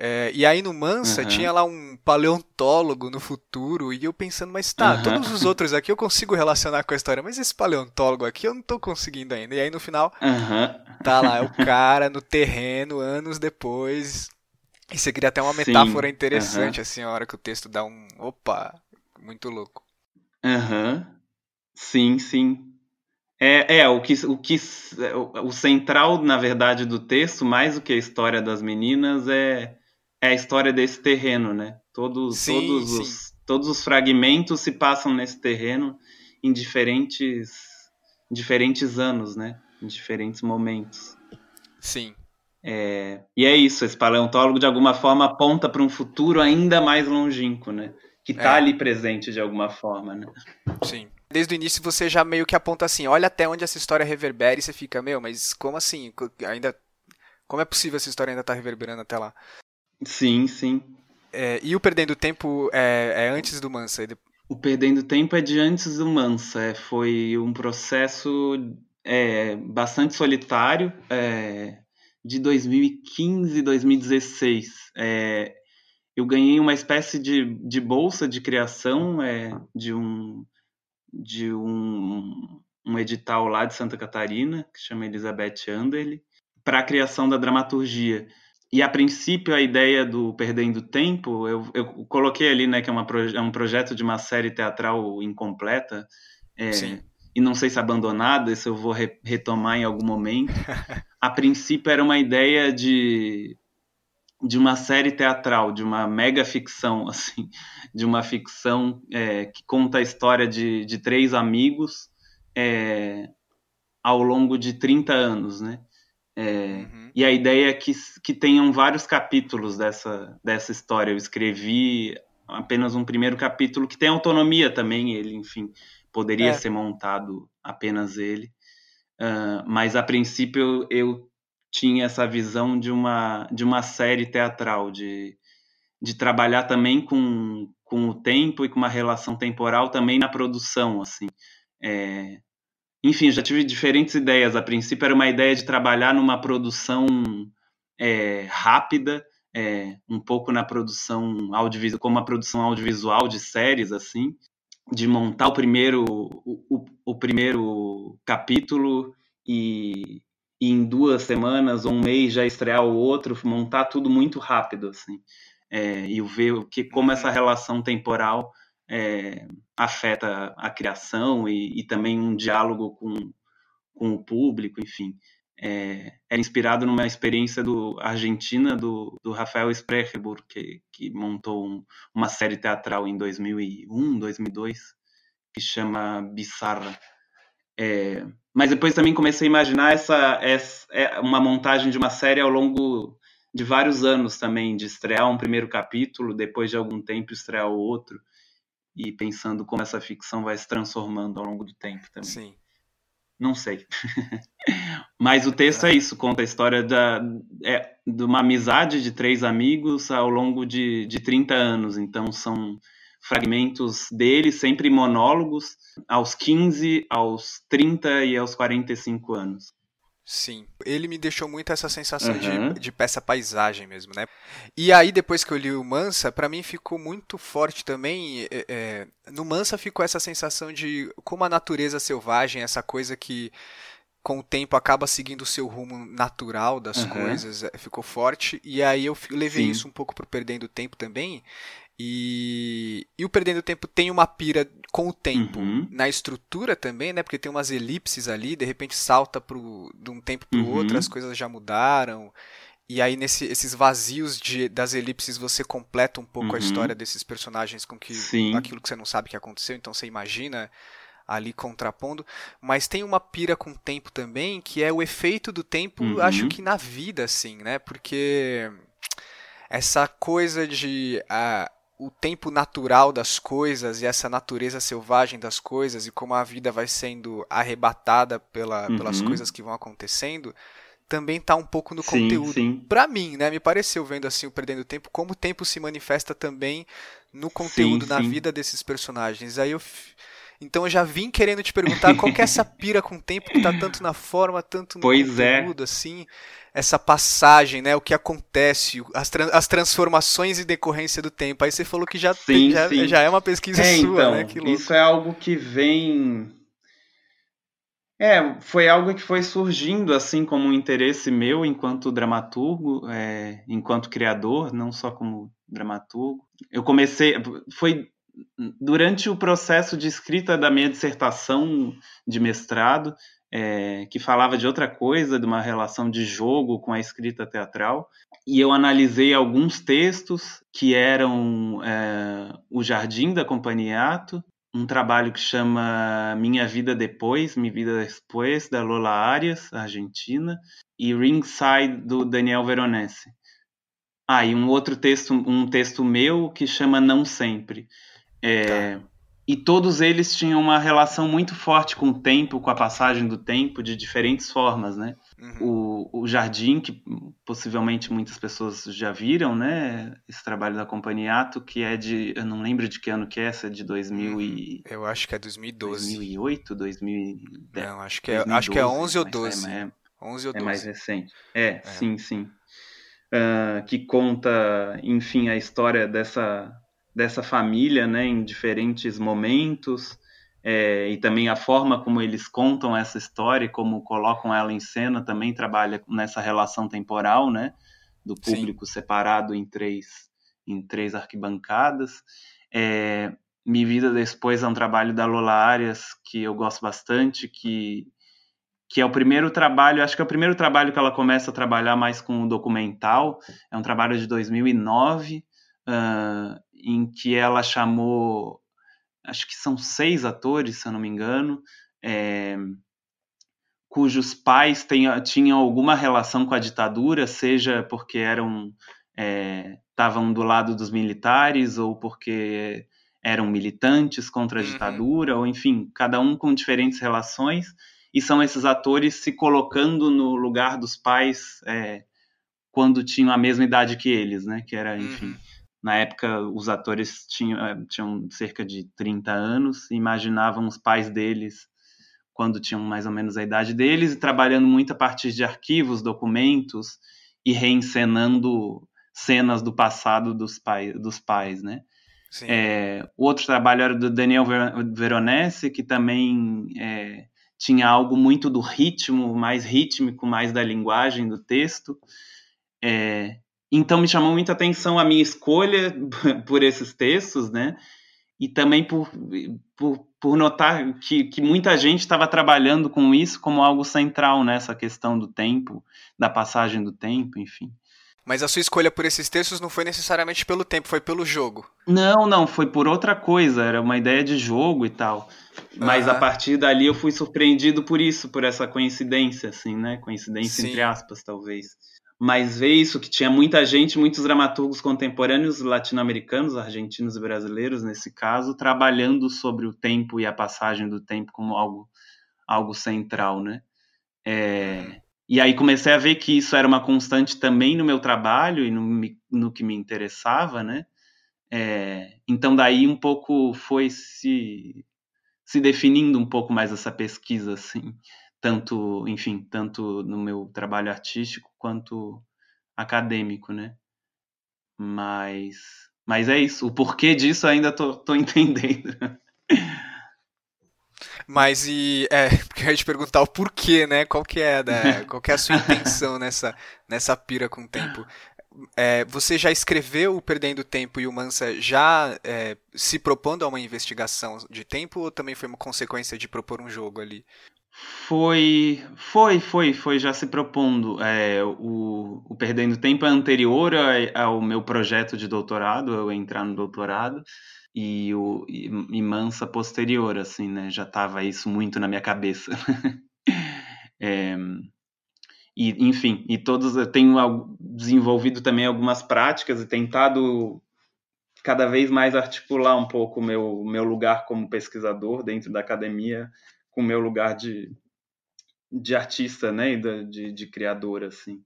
é, e aí no Mansa uhum. tinha lá um paleontólogo no futuro, e eu pensando, mas tá, uhum. todos os outros aqui eu consigo relacionar com a história, mas esse paleontólogo aqui eu não tô conseguindo ainda. E aí no final, uhum. tá lá, é o cara no terreno, anos depois. E você cria até uma metáfora interessante, assim, a hora que o texto dá um. Opa, muito louco. Aham. Sim, sim. É, é o, que, o que o central, na verdade, do texto, mais do que a história das meninas, é é a história desse terreno, né? Todos, sim, todos, sim. Os, todos os fragmentos se passam nesse terreno em diferentes, diferentes anos, né? Em diferentes momentos. Sim. É, e é isso, esse paleontólogo de alguma forma aponta para um futuro ainda mais longínquo, né? Que está é. ali presente de alguma forma, né? Sim. Desde o início você já meio que aponta assim, olha até onde essa história reverbera e você fica, meu, mas como assim? Ainda como é possível essa história ainda estar tá reverberando até lá? Sim, sim. É, e o Perdendo Tempo é, é, antes do Mansa? O Perdendo Tempo é de antes do Mansa. É, foi um processo é, bastante solitário é, de 2015, 2016. É, eu ganhei uma espécie de, de bolsa de criação de um de um, um edital lá de Santa Catarina que chama Elizabeth Anderle para a criação da dramaturgia. E a princípio a ideia do Perdendo Tempo, eu, eu coloquei ali, né, que é, uma, é um projeto de uma série teatral incompleta. É, Sim e não sei se abandonada, isso eu vou re retomar em algum momento. a princípio era uma ideia de de uma série teatral, de uma mega ficção, assim, de uma ficção é, que conta a história de, de três amigos é, ao longo de 30 anos, né? É, uhum. E a ideia é que, que tenham vários capítulos dessa, dessa história. Eu escrevi apenas um primeiro capítulo que tem autonomia também, ele, enfim, poderia é. ser montado apenas ele. Uh, mas a princípio eu, eu, tinha essa visão de uma, de uma série teatral, de, de trabalhar também com, com o tempo e com uma relação temporal também na produção, assim. É, enfim, já tive diferentes ideias. A princípio era uma ideia de trabalhar numa produção é, rápida, é, um pouco na produção audiovisual, como a produção audiovisual de séries, assim, de montar o primeiro, o, o, o primeiro capítulo e, e, em duas semanas ou um mês já estrear o outro, montar tudo muito rápido, assim. É, e ver que, como essa relação temporal é, afeta a criação e, e, também um diálogo com, com o público, enfim. É, é inspirado numa experiência do argentina do, do Rafael Sprecherburg, que, que montou um, uma série teatral em 2001, 2002, que chama Bizarra. É, mas depois também comecei a imaginar essa, essa é uma montagem de uma série ao longo de vários anos também, de estrear um primeiro capítulo, depois de algum tempo estrear o outro, e pensando como essa ficção vai se transformando ao longo do tempo também. Sim. Não sei. Mas o texto é isso, conta a história da, é, de uma amizade de três amigos ao longo de, de 30 anos. Então são fragmentos dele, sempre monólogos, aos 15, aos 30 e aos 45 anos. Sim, ele me deixou muito essa sensação uhum. de, de peça paisagem mesmo, né? E aí, depois que eu li o Mansa, para mim ficou muito forte também. É, é, no Mansa ficou essa sensação de como a natureza selvagem, essa coisa que com o tempo acaba seguindo o seu rumo natural das uhum. coisas, é, ficou forte. E aí eu levei Sim. isso um pouco pro Perdendo Tempo também. E, e o Perdendo Tempo tem uma pira com o tempo uhum. na estrutura também, né? Porque tem umas elipses ali, de repente salta pro, de um tempo para o uhum. outro, as coisas já mudaram. E aí, nesse, esses vazios de, das elipses, você completa um pouco uhum. a história desses personagens com que Sim. aquilo que você não sabe que aconteceu, então você imagina ali contrapondo. Mas tem uma pira com o tempo também, que é o efeito do tempo, acho uhum. que na vida, assim, né? Porque essa coisa de. Uh, o tempo natural das coisas e essa natureza selvagem das coisas e como a vida vai sendo arrebatada pela, uhum. pelas coisas que vão acontecendo também está um pouco no sim, conteúdo. Para mim, né, me pareceu vendo assim o perdendo tempo como o tempo se manifesta também no conteúdo sim, na sim. vida desses personagens. Aí eu então eu já vim querendo te perguntar qual que é essa pira com o tempo que está tanto na forma, tanto no pois é. conteúdo, é. assim essa passagem, né? O que acontece, as, tra as transformações e decorrência do tempo. Aí você falou que já, sim, tem, já, já, é uma pesquisa é, sua, então, né? isso é algo que vem. É, foi algo que foi surgindo assim como um interesse meu enquanto dramaturgo, é, enquanto criador, não só como dramaturgo. Eu comecei, foi durante o processo de escrita da minha dissertação de mestrado, é, que falava de outra coisa, de uma relação de jogo com a escrita teatral. E eu analisei alguns textos que eram é, O Jardim da Companhiato, um trabalho que chama Minha Vida Depois, Minha Vida Depois, da Lola Arias, argentina, e Ringside, do Daniel Veronese. Ah, e um outro texto, um texto meu que chama Não Sempre. É, tá e todos eles tinham uma relação muito forte com o tempo, com a passagem do tempo, de diferentes formas, né? Uhum. O, o Jardim, que possivelmente muitas pessoas já viram, né? Esse trabalho da Companhia Ato, que é de. Eu não lembro de que ano que é, essa é de 2000 e... Eu acho que é 2012. 2008, 2010. Não, acho que é, 2012, acho que é 11 ou 12. É, é, 11 ou 12. É mais recente. É, é. sim, sim. Uh, que conta, enfim, a história dessa, dessa família, né? Em diferentes momentos é, e também a forma como eles contam essa história e como colocam ela em cena também trabalha nessa relação temporal, né, do público Sim. separado em três em três arquibancadas. É, Mi Vida Depois é um trabalho da Lola Arias que eu gosto bastante, que que é o primeiro trabalho, acho que é o primeiro trabalho que ela começa a trabalhar mais com o documental. É um trabalho de 2009, uh, em que ela chamou acho que são seis atores, se eu não me engano, é, cujos pais tinham alguma relação com a ditadura, seja porque eram estavam é, do lado dos militares ou porque eram militantes contra a uhum. ditadura, ou enfim, cada um com diferentes relações, e são esses atores se colocando no lugar dos pais é, quando tinham a mesma idade que eles, né? Que era, enfim, uhum. Na época, os atores tinham, eh, tinham cerca de 30 anos imaginavam os pais deles quando tinham mais ou menos a idade deles e trabalhando muito a partir de arquivos, documentos e reencenando cenas do passado dos, pai, dos pais, né? É, o outro trabalho era do Daniel Veronese, que também é, tinha algo muito do ritmo, mais rítmico, mais da linguagem do texto. É, então me chamou muita atenção a minha escolha por esses textos, né? E também por, por, por notar que, que muita gente estava trabalhando com isso como algo central nessa questão do tempo, da passagem do tempo, enfim. Mas a sua escolha por esses textos não foi necessariamente pelo tempo, foi pelo jogo. Não, não, foi por outra coisa, era uma ideia de jogo e tal. Mas uhum. a partir dali eu fui surpreendido por isso, por essa coincidência, assim, né? Coincidência Sim. entre aspas, talvez mas ver isso que tinha muita gente, muitos dramaturgos contemporâneos latino-americanos, argentinos e brasileiros nesse caso, trabalhando sobre o tempo e a passagem do tempo como algo algo central, né? É, e aí comecei a ver que isso era uma constante também no meu trabalho e no, no que me interessava, né? É, então daí um pouco foi se se definindo um pouco mais essa pesquisa, assim tanto, enfim, tanto no meu trabalho artístico quanto acadêmico, né? Mas, mas é isso. O porquê disso ainda tô, tô entendendo. Mas e é, porque eu ia te perguntar o porquê, né? Qual que é da, qual que é a sua intenção nessa nessa pira com o tempo? É, você já escreveu o Perdendo Tempo e o Mansa já é, se propondo a uma investigação de tempo ou também foi uma consequência de propor um jogo ali? Foi, foi, foi, foi já se propondo. É, o, o Perdendo Tempo é anterior ao meu projeto de doutorado, eu entrar no doutorado, e o e, e Mansa posterior, assim, né? Já estava isso muito na minha cabeça. é, e, enfim, e todos eu tenho desenvolvido também algumas práticas e tentado cada vez mais articular um pouco o meu, meu lugar como pesquisador dentro da academia com o meu lugar de, de artista, né, e de, de criador, assim.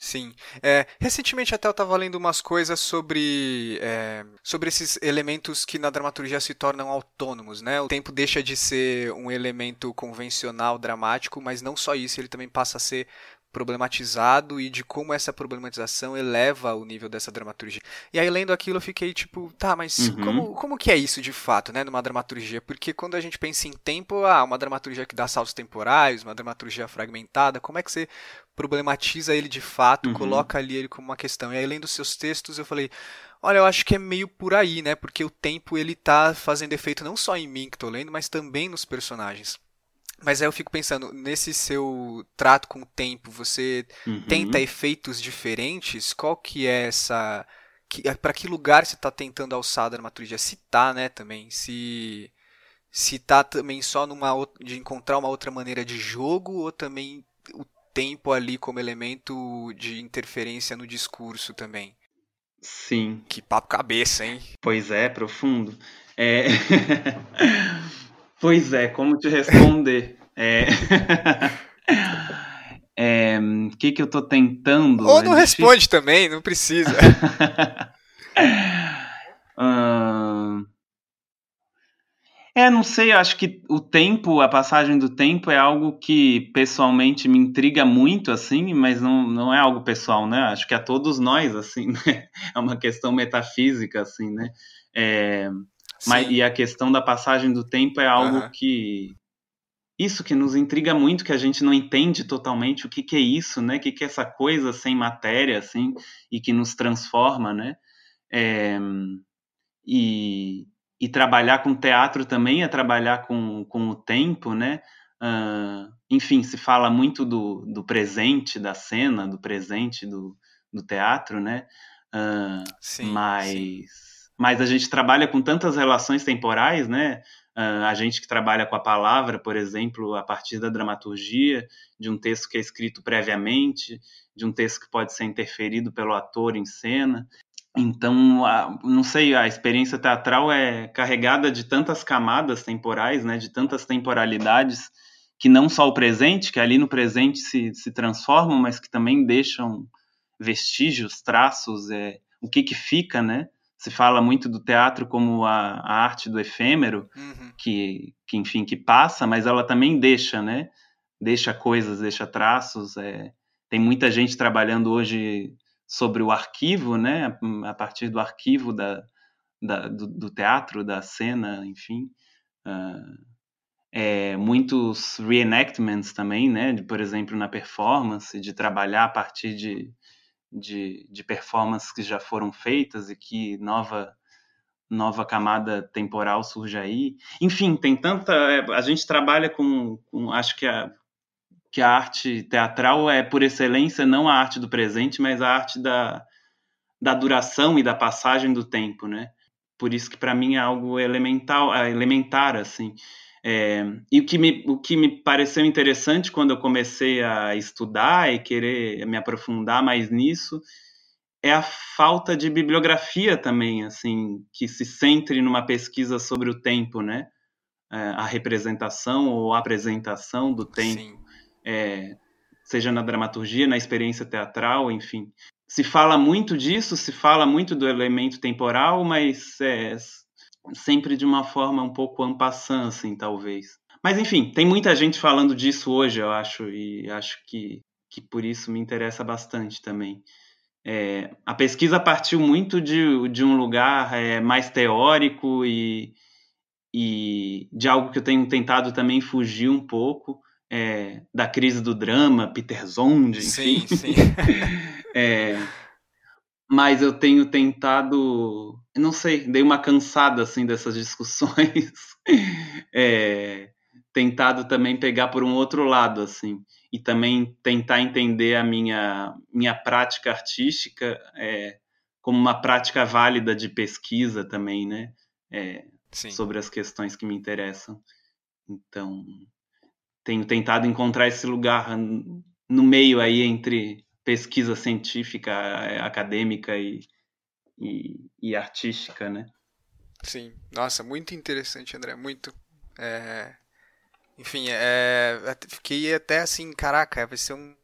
Sim. É, recentemente até eu estava lendo umas coisas sobre, é, sobre esses elementos que na dramaturgia se tornam autônomos, né? O tempo deixa de ser um elemento convencional, dramático, mas não só isso, ele também passa a ser problematizado e de como essa problematização eleva o nível dessa dramaturgia. E aí lendo aquilo eu fiquei tipo, tá, mas uhum. como, como que é isso de fato, né, numa dramaturgia? Porque quando a gente pensa em tempo, ah, uma dramaturgia que dá saltos temporais, uma dramaturgia fragmentada, como é que você problematiza ele de fato, uhum. coloca ali ele como uma questão? E aí lendo seus textos eu falei, Olha, eu acho que é meio por aí, né? Porque o tempo ele tá fazendo efeito não só em mim que tô lendo, mas também nos personagens. Mas aí eu fico pensando, nesse seu trato com o tempo, você uhum. tenta efeitos diferentes? Qual que é essa. Que, é, para que lugar você está tentando alçar a dramaturgia? Se tá, né, também. Se. Se tá também só numa de encontrar uma outra maneira de jogo, ou também o tempo ali como elemento de interferência no discurso também. Sim. Que papo cabeça, hein? Pois é, profundo. É... Pois é, como te responder? É... É, o que, que eu tô tentando? Ou não é responde também, não precisa. É, não sei, acho que o tempo, a passagem do tempo é algo que pessoalmente me intriga muito, assim, mas não, não é algo pessoal, né? Acho que a todos nós, assim, né? É uma questão metafísica, assim, né? É, mas, e a questão da passagem do tempo é algo uhum. que. Isso que nos intriga muito, que a gente não entende totalmente o que, que é isso, né? O que, que é essa coisa sem matéria, assim, e que nos transforma, né? É, e, e trabalhar com teatro também é trabalhar com, com o tempo, né? Uh, enfim, se fala muito do, do presente da cena, do presente do, do teatro, né? Uh, sim, mas, sim. Mas a gente trabalha com tantas relações temporais, né? Uh, a gente que trabalha com a palavra, por exemplo, a partir da dramaturgia, de um texto que é escrito previamente, de um texto que pode ser interferido pelo ator em cena. Então, a, não sei, a experiência teatral é carregada de tantas camadas temporais, né, de tantas temporalidades, que não só o presente, que ali no presente se, se transformam, mas que também deixam vestígios, traços, é, o que que fica, né? Se fala muito do teatro como a, a arte do efêmero, uhum. que, que, enfim, que passa, mas ela também deixa, né? Deixa coisas, deixa traços. É, tem muita gente trabalhando hoje sobre o arquivo, né, a partir do arquivo da, da do, do, teatro, da cena, enfim. Uh, é, muitos reenactments também, né, de, por exemplo, na performance, de trabalhar a partir de, de, de performances que já foram feitas e que nova nova camada temporal surge aí. Enfim, tem tanta. É, a gente trabalha com, com acho que a, que a arte teatral é, por excelência, não a arte do presente, mas a arte da, da duração e da passagem do tempo, né? Por isso que para mim é algo elemental, é elementar, assim. É, e o que, me, o que me pareceu interessante quando eu comecei a estudar e querer me aprofundar mais nisso é a falta de bibliografia também, assim, que se centre numa pesquisa sobre o tempo, né? É, a representação ou a apresentação do tempo. É, seja na dramaturgia, na experiência teatral, enfim. Se fala muito disso, se fala muito do elemento temporal, mas é, sempre de uma forma um pouco ampassant, assim, talvez. Mas, enfim, tem muita gente falando disso hoje, eu acho, e acho que, que por isso me interessa bastante também. É, a pesquisa partiu muito de, de um lugar é, mais teórico e, e de algo que eu tenho tentado também fugir um pouco, é, da crise do drama, Peter Zonde, enfim. Sim, sim. é, mas eu tenho tentado, não sei, dei uma cansada assim dessas discussões, é, tentado também pegar por um outro lado assim e também tentar entender a minha minha prática artística é, como uma prática válida de pesquisa também, né? É, sobre as questões que me interessam. Então, tenho tentado encontrar esse lugar no meio aí entre pesquisa científica, eh, acadêmica e, e, e artística, né? Sim, nossa, muito interessante, André, muito. É... Enfim, é... fiquei até assim, caraca, vai ser um.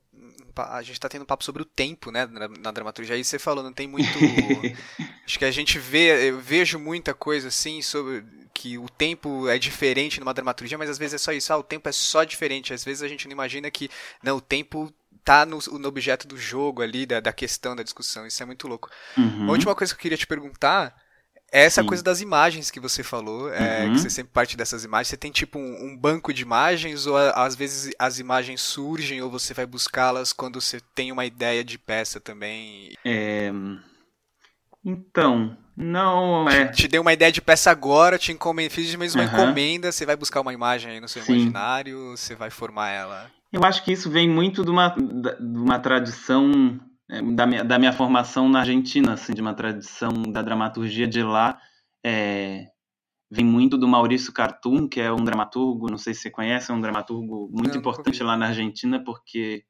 A gente tá tendo um papo sobre o tempo, né, na, na dramaturgia. Aí você falou, não tem muito. Acho que a gente vê, eu vejo muita coisa assim sobre que o tempo é diferente numa dramaturgia, mas às vezes é só isso, ah, o tempo é só diferente. Às vezes a gente não imagina que não, o tempo tá no, no objeto do jogo ali, da, da questão, da discussão. Isso é muito louco. Uhum. A última coisa que eu queria te perguntar é essa Sim. coisa das imagens que você falou, é, uhum. que você sempre parte dessas imagens. Você tem tipo um, um banco de imagens, ou a, às vezes as imagens surgem, ou você vai buscá-las quando você tem uma ideia de peça também? É... Então, não, é. Te, te dei uma ideia de peça agora, te encomend... fiz mesmo uma uhum. encomenda, você vai buscar uma imagem aí no seu Sim. imaginário, você vai formar ela. Eu acho que isso vem muito de uma, de uma tradição é, da, minha, da minha formação na Argentina, assim, de uma tradição da dramaturgia de lá. É, vem muito do Maurício Cartum, que é um dramaturgo, não sei se você conhece, é um dramaturgo muito importante lá na Argentina, porque,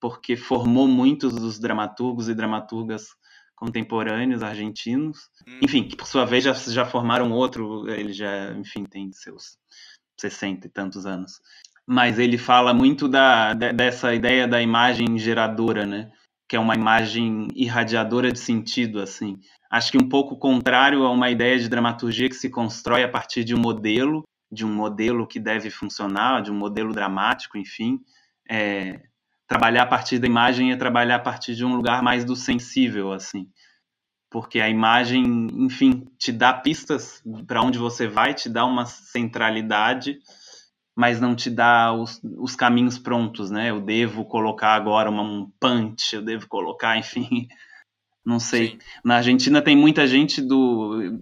porque formou muitos dos dramaturgos e dramaturgas contemporâneos argentinos, hum. enfim, que por sua vez já, já formaram outro, ele já, enfim, tem seus 60 e tantos anos. Mas ele fala muito da, dessa ideia da imagem geradora, né? Que é uma imagem irradiadora de sentido, assim. Acho que um pouco contrário a uma ideia de dramaturgia que se constrói a partir de um modelo, de um modelo que deve funcionar, de um modelo dramático, enfim. É, trabalhar a partir da imagem é trabalhar a partir de um lugar mais do sensível, assim porque a imagem, enfim, te dá pistas para onde você vai, te dá uma centralidade, mas não te dá os, os caminhos prontos, né? Eu devo colocar agora uma, um punch, eu devo colocar, enfim, não sei. Sim. Na Argentina tem muita gente do,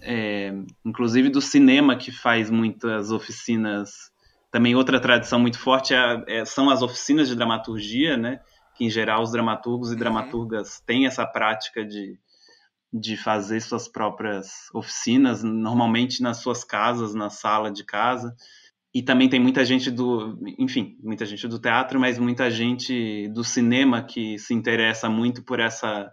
é, inclusive do cinema, que faz muitas oficinas. Também outra tradição muito forte é, é, são as oficinas de dramaturgia, né? Que em geral os dramaturgos e uhum. dramaturgas têm essa prática de de fazer suas próprias oficinas, normalmente nas suas casas, na sala de casa. E também tem muita gente do, enfim, muita gente do teatro, mas muita gente do cinema que se interessa muito por essa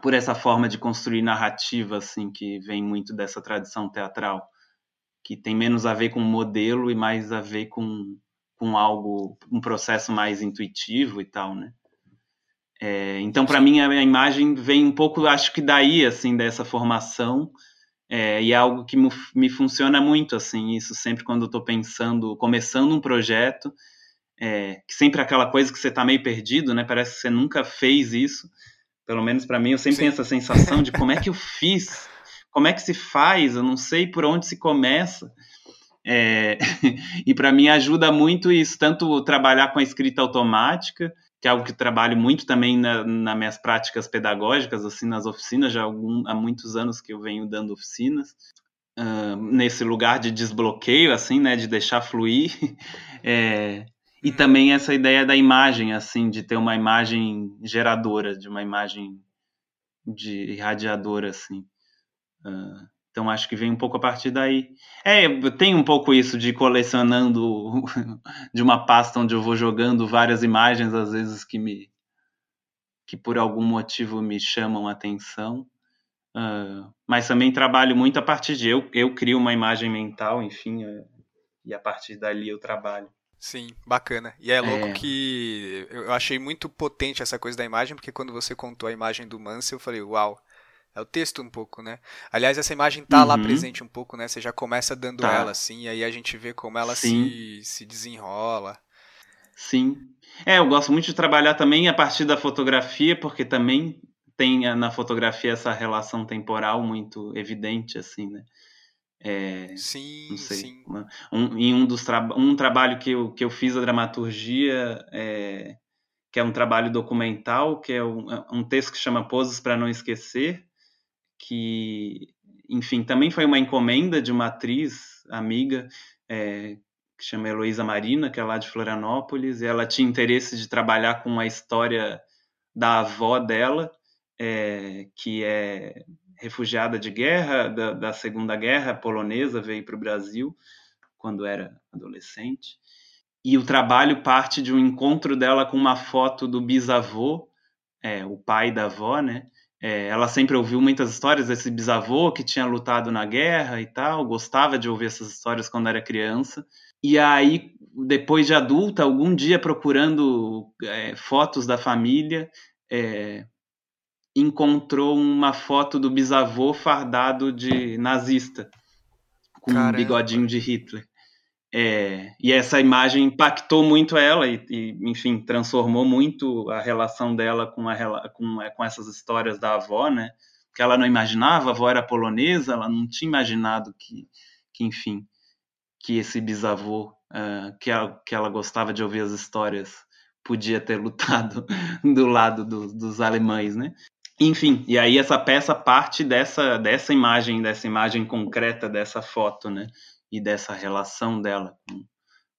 por essa forma de construir narrativa assim que vem muito dessa tradição teatral, que tem menos a ver com modelo e mais a ver com com algo, um processo mais intuitivo e tal, né? É, então, para mim, a imagem vem um pouco, acho que daí, assim, dessa formação, é, e é algo que me funciona muito, assim, isso sempre quando eu estou pensando, começando um projeto, é, que sempre é aquela coisa que você está meio perdido, né? Parece que você nunca fez isso. Pelo menos para mim, eu sempre Sim. tenho essa sensação de como é que eu fiz, como é que se faz, eu não sei por onde se começa. É, e para mim ajuda muito isso, tanto trabalhar com a escrita automática, que é algo que trabalho muito também na, nas minhas práticas pedagógicas, assim, nas oficinas, já há, algum, há muitos anos que eu venho dando oficinas, uh, nesse lugar de desbloqueio, assim, né, de deixar fluir, é, e uhum. também essa ideia da imagem, assim, de ter uma imagem geradora, de uma imagem de irradiadora, assim. Uh, então acho que vem um pouco a partir daí. É, tem um pouco isso de colecionando de uma pasta onde eu vou jogando várias imagens, às vezes que me que por algum motivo me chamam a atenção. Uh, mas também trabalho muito a partir de eu, eu crio uma imagem mental, enfim, uh, e a partir dali eu trabalho. Sim, bacana. E é louco é. que eu achei muito potente essa coisa da imagem, porque quando você contou a imagem do Mansell, eu falei, uau, é o texto um pouco, né? Aliás, essa imagem tá uhum. lá presente um pouco, né? Você já começa dando tá. ela, assim, e aí a gente vê como ela se, se desenrola. Sim. É, eu gosto muito de trabalhar também a partir da fotografia, porque também tem na fotografia essa relação temporal muito evidente, assim, né? É, sim, sim. Um, em um dos tra um trabalho que eu, que eu fiz a dramaturgia, é, que é um trabalho documental, que é um, é um texto que chama Poses para Não Esquecer, que, enfim, também foi uma encomenda de uma atriz amiga é, que chama Heloísa Marina, que é lá de Florianópolis, e ela tinha interesse de trabalhar com a história da avó dela, é, que é refugiada de guerra, da, da Segunda Guerra polonesa, veio para o Brasil quando era adolescente. E o trabalho parte de um encontro dela com uma foto do bisavô, é, o pai da avó, né? É, ela sempre ouviu muitas histórias desse bisavô que tinha lutado na guerra e tal, gostava de ouvir essas histórias quando era criança. E aí, depois de adulta, algum dia procurando é, fotos da família, é, encontrou uma foto do bisavô fardado de nazista, com Caramba. um bigodinho de Hitler. É, e essa imagem impactou muito ela e, e, enfim, transformou muito a relação dela com, a, com, é, com essas histórias da avó, né? Que ela não imaginava, a avó era polonesa, ela não tinha imaginado que, que enfim, que esse bisavô, uh, que, ela, que ela gostava de ouvir as histórias, podia ter lutado do lado do, dos alemães, né? Enfim, e aí essa peça parte dessa, dessa imagem, dessa imagem concreta dessa foto, né? E dessa relação dela com,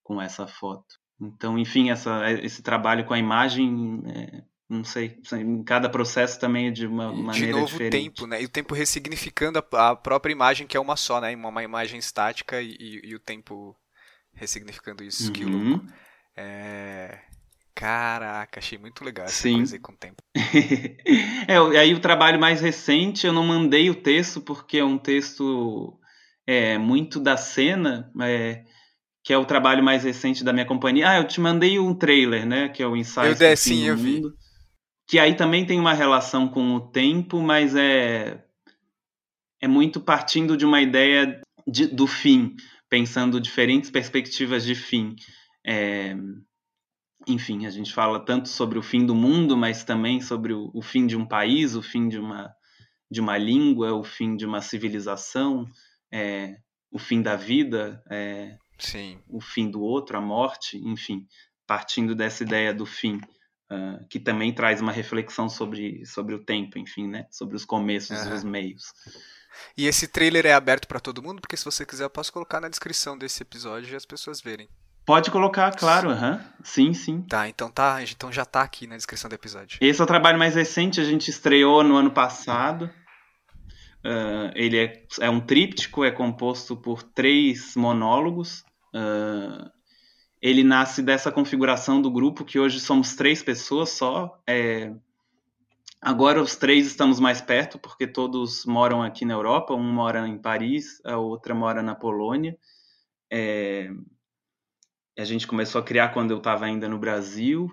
com essa foto. Então, enfim, essa, esse trabalho com a imagem, é, não sei, em cada processo também é de uma maneira diferente. De novo diferente. tempo, né? E o tempo ressignificando a, a, própria imagem, que é uma só, né? Uma, imagem estática e, e, e, o tempo ressignificando isso, uhum. que louco. É... Caraca, achei muito legal essa Sim. coisa aí com o tempo. é, aí o trabalho mais recente, eu não mandei o texto porque é um texto é, muito da cena, é, que é o trabalho mais recente da minha companhia. Ah, eu te mandei um trailer, né? Que é o Insight eu dei, sim, eu vi. Que aí também tem uma relação com o tempo, mas é é muito partindo de uma ideia de, do fim, pensando diferentes perspectivas de fim. É, enfim, a gente fala tanto sobre o fim do mundo, mas também sobre o, o fim de um país, o fim de uma, de uma língua, o fim de uma civilização, é, o fim da vida, é, o fim do outro, a morte, enfim, partindo dessa ideia do fim, uh, que também traz uma reflexão sobre, sobre o tempo, enfim, né? Sobre os começos uhum. e os meios. E esse trailer é aberto para todo mundo, porque se você quiser eu posso colocar na descrição desse episódio e as pessoas verem. Pode colocar, claro, uhum. sim, sim. Tá, então tá, então já tá aqui na descrição do episódio. Esse é o trabalho mais recente, a gente estreou no ano passado. Uh, ele é, é um tríptico, é composto por três monólogos. Uh, ele nasce dessa configuração do grupo, que hoje somos três pessoas só. É, agora os três estamos mais perto, porque todos moram aqui na Europa. Um mora em Paris, a outra mora na Polônia. É, a gente começou a criar quando eu estava ainda no Brasil.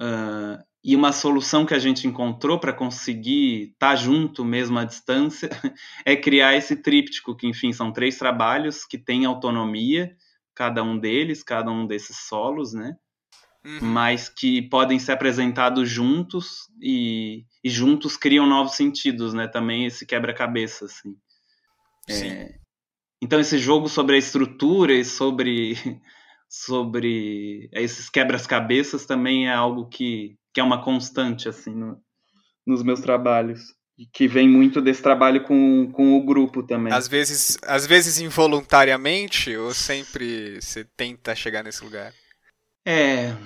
Uh, e uma solução que a gente encontrou para conseguir estar tá junto mesmo à distância é criar esse tríptico, que enfim são três trabalhos que têm autonomia cada um deles, cada um desses solos, né? Uhum. Mas que podem ser apresentados juntos e, e, juntos criam novos sentidos, né? Também esse quebra-cabeça, assim. É, então esse jogo sobre a estrutura e sobre sobre esses quebras-cabeças também é algo que, que é uma constante assim no, nos meus trabalhos que vem muito desse trabalho com, com o grupo também. Às vezes, às vezes involuntariamente ou sempre você tenta chegar nesse lugar? É.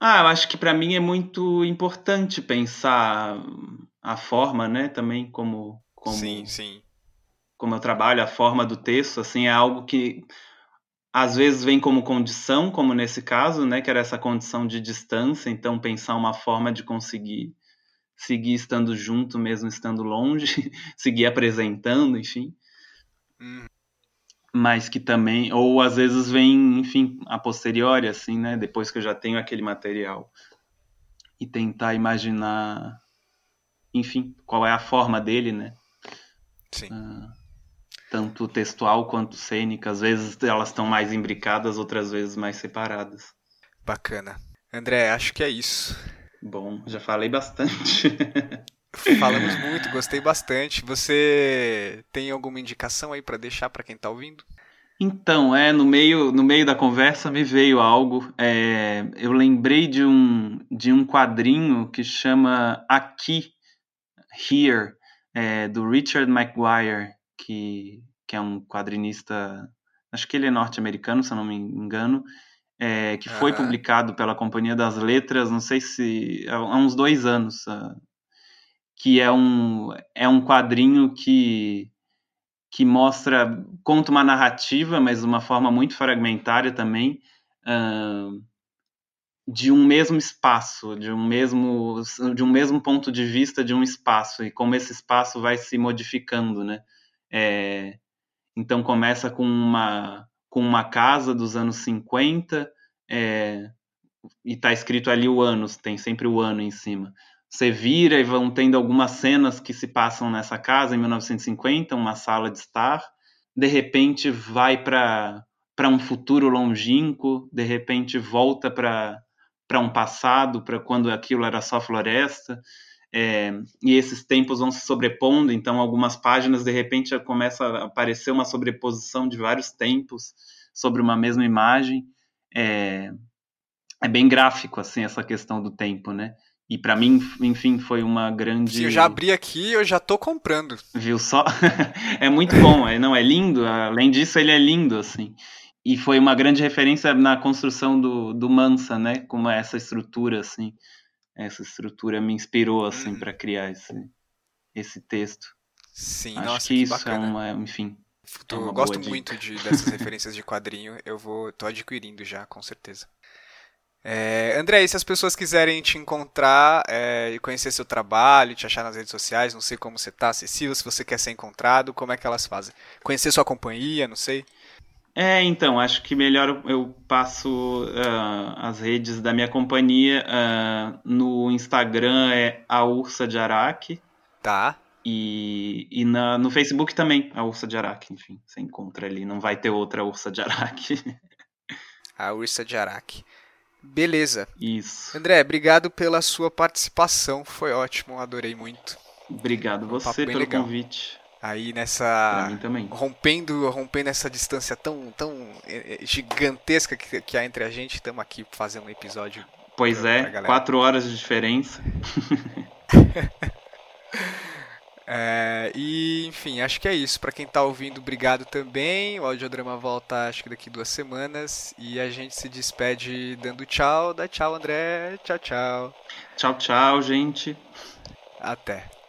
Ah, eu acho que para mim é muito importante pensar a forma, né, também como como Sim, sim. Como eu trabalho, a forma do texto, assim, é algo que às vezes vem como condição, como nesse caso, né, que era essa condição de distância, então pensar uma forma de conseguir seguir estando junto mesmo estando longe, seguir apresentando, enfim. Hum. Mas que também, ou às vezes vem, enfim, a posteriori, assim, né? Depois que eu já tenho aquele material. E tentar imaginar, enfim, qual é a forma dele, né? Sim. Uh, tanto textual quanto cênica. Às vezes elas estão mais imbricadas, outras vezes mais separadas. Bacana. André, acho que é isso. Bom, já falei bastante. Falamos muito, gostei bastante. Você tem alguma indicação aí para deixar para quem está ouvindo? Então, é, no meio, no meio da conversa me veio algo. É, eu lembrei de um, de um quadrinho que chama Aqui, Here, é, do Richard Maguire, que, que é um quadrinista, acho que ele é norte-americano, se eu não me engano, é, que foi publicado pela Companhia das Letras, não sei se há uns dois anos, uh, que é um, é um quadrinho que, que mostra, conta uma narrativa, mas de uma forma muito fragmentária também, uh, de um mesmo espaço, de um mesmo, de um mesmo ponto de vista de um espaço, e como esse espaço vai se modificando, né? É, então começa com uma com uma casa dos anos 50, é, e está escrito ali o ano, tem sempre o ano em cima. Você vira e vão tendo algumas cenas que se passam nessa casa em 1950, uma sala de estar. De repente vai para um futuro longínquo, de repente volta para um passado, para quando aquilo era só floresta. É, e esses tempos vão se sobrepondo, então algumas páginas de repente começa a aparecer uma sobreposição de vários tempos sobre uma mesma imagem. É, é bem gráfico assim essa questão do tempo, né? E para mim, enfim, foi uma grande. Se eu já abri aqui, eu já tô comprando. Viu só? é muito bom, é, não é lindo. Além disso, ele é lindo assim. E foi uma grande referência na construção do, do Mansa, né? Como é essa estrutura assim essa estrutura me inspirou assim hum. para criar esse esse texto. Sim, Acho nossa, que, que isso bacana. é uma, enfim. É gosto muito de, dessas referências de quadrinho. Eu vou, tô adquirindo já, com certeza. É, André, e se as pessoas quiserem te encontrar é, e conhecer seu trabalho, te achar nas redes sociais, não sei como você está acessível, se você quer ser encontrado, como é que elas fazem? Conhecer sua companhia, não sei. É, então, acho que melhor eu passo uh, as redes da minha companhia. Uh, no Instagram é a Ursa de Araque. Tá. E, e na, no Facebook também, a Ursa de Araque, enfim, você encontra ali, não vai ter outra Ursa de Araque. a Ursa de Araque. Beleza. Isso. André, obrigado pela sua participação, foi ótimo, adorei muito. Obrigado você um pelo legal. convite. Aí nessa rompendo rompendo essa distância tão tão eh, eh, gigantesca que, que há entre a gente, estamos aqui fazendo um episódio. Pois pra, é, pra quatro horas de diferença. É, e, enfim, acho que é isso. Para quem está ouvindo, obrigado também. O audiodrama volta, acho que daqui duas semanas. E a gente se despede dando tchau. Dá tchau, André. Tchau, tchau. Tchau, tchau, gente. Até.